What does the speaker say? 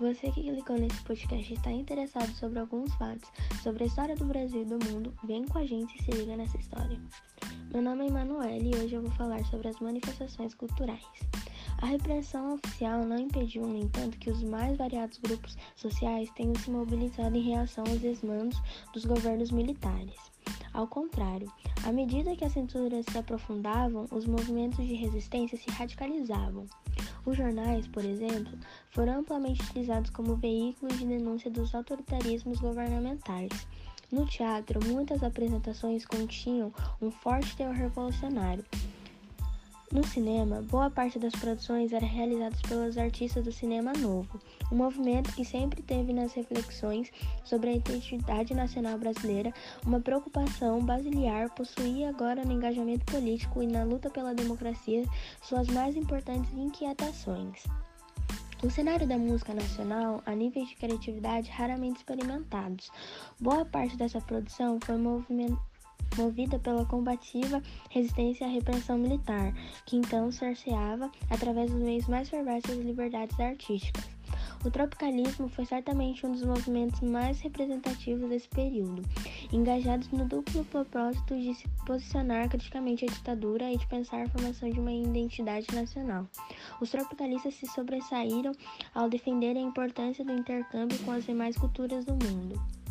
você que clicou nesse podcast está interessado sobre alguns fatos sobre a história do Brasil e do mundo, vem com a gente e se liga nessa história. Meu nome é Emanuele e hoje eu vou falar sobre as manifestações culturais. A repressão oficial não impediu, no entanto, que os mais variados grupos sociais tenham se mobilizado em reação aos desmandos dos governos militares. Ao contrário, à medida que as cinturas se aprofundavam, os movimentos de resistência se radicalizavam. Os jornais, por exemplo, foram amplamente utilizados como veículos de denúncia dos autoritarismos governamentais. No teatro, muitas apresentações continham um forte teor revolucionário, no cinema, boa parte das produções era realizada pelos artistas do cinema novo, um movimento que sempre teve nas reflexões sobre a identidade nacional brasileira uma preocupação basilar, possuía agora no engajamento político e na luta pela democracia suas mais importantes inquietações. O cenário da música nacional, a níveis de criatividade raramente experimentados, boa parte dessa produção foi movimento movida pela combativa resistência à repressão militar, que então cerceava, através dos meios mais perversos, as liberdades artísticas. O tropicalismo foi certamente um dos movimentos mais representativos desse período, engajados no duplo propósito de se posicionar criticamente à ditadura e de pensar a formação de uma identidade nacional. Os tropicalistas se sobressaíram ao defender a importância do intercâmbio com as demais culturas do mundo.